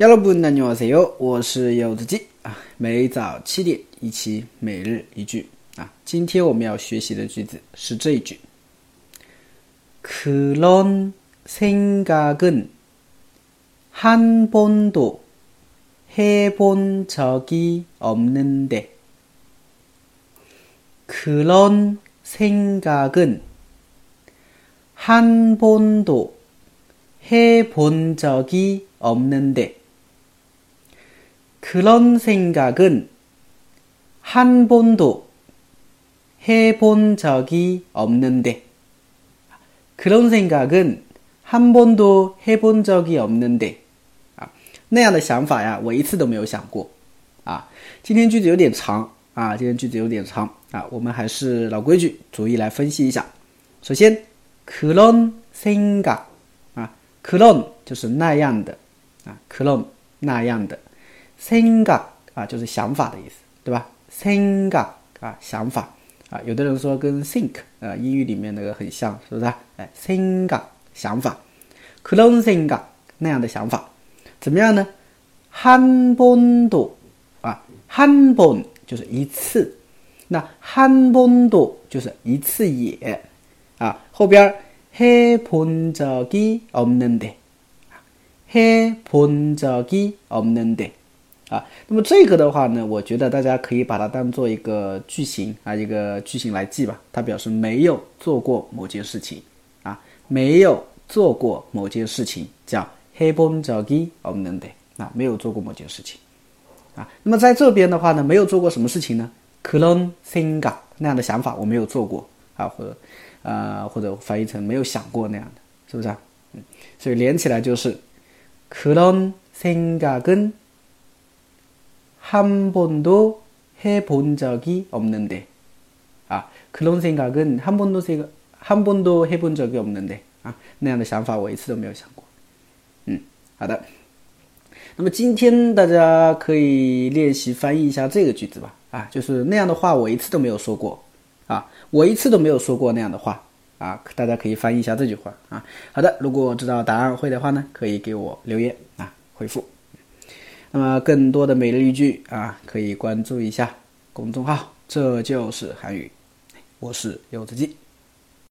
여러분 안녕하세요. 我是柚子鸡啊，每早七点一期每日一句啊。今天我们要学习的句子是这一句：그런생각은한번도해본적이없는 데。 그런생각은한번도해본적이없는 데。 그런 생각은 한 번도 해본 적이 없는데 그런 생각은 한 번도 해본 적이 없는데 啊那样的想法呀我一次都没有想过啊今天句子有点长啊今天句子有点长啊我们还是老规矩逐一来分析一下首先 그런 생각 啊 그런 就是那样的啊 그런 那样的 생각 啊，就是想法的意思，对吧？think 啊，想法啊，有的人说跟 think 啊，英语里面那个很像，是不是？哎，think 想法，그런 think 那样的想法，怎么样呢？한번도啊，한번就是一次，那한번도就是一次也啊，后边해본적이없는 데， 해본적이없는 데。 啊，那么这个的话呢，我觉得大家可以把它当做一个句型啊，一个句型来记吧。它表示没有做过某件事情啊，没有做过某件事情，叫해본적이없는 데， 啊，没有做过某件事情啊。那么在这边的话呢，没有做过什么事情呢？그런생각那样的想法我没有做过啊，或者呃或者翻译成没有想过那样的，是不是啊？嗯，所以连起来就是그런생각은 한 번도 해본 적이 없는데 아 그런 생각은 한 번도 생각 한 번도 해본 적이 없는데啊那样的想法我一次都没有想过。嗯，好的。那么今天大家可以练习翻译一下这个句子吧。啊，就是那样的话我一次都没有说过。啊，我一次都没有说过那样的话。啊，大家可以翻译一下这句话。啊，好的。如果知道答案会的话呢，可以给我留言啊，回复。 那么更多的每日一句啊，可以关注一下公众号，这就是韩语。我是柚子记。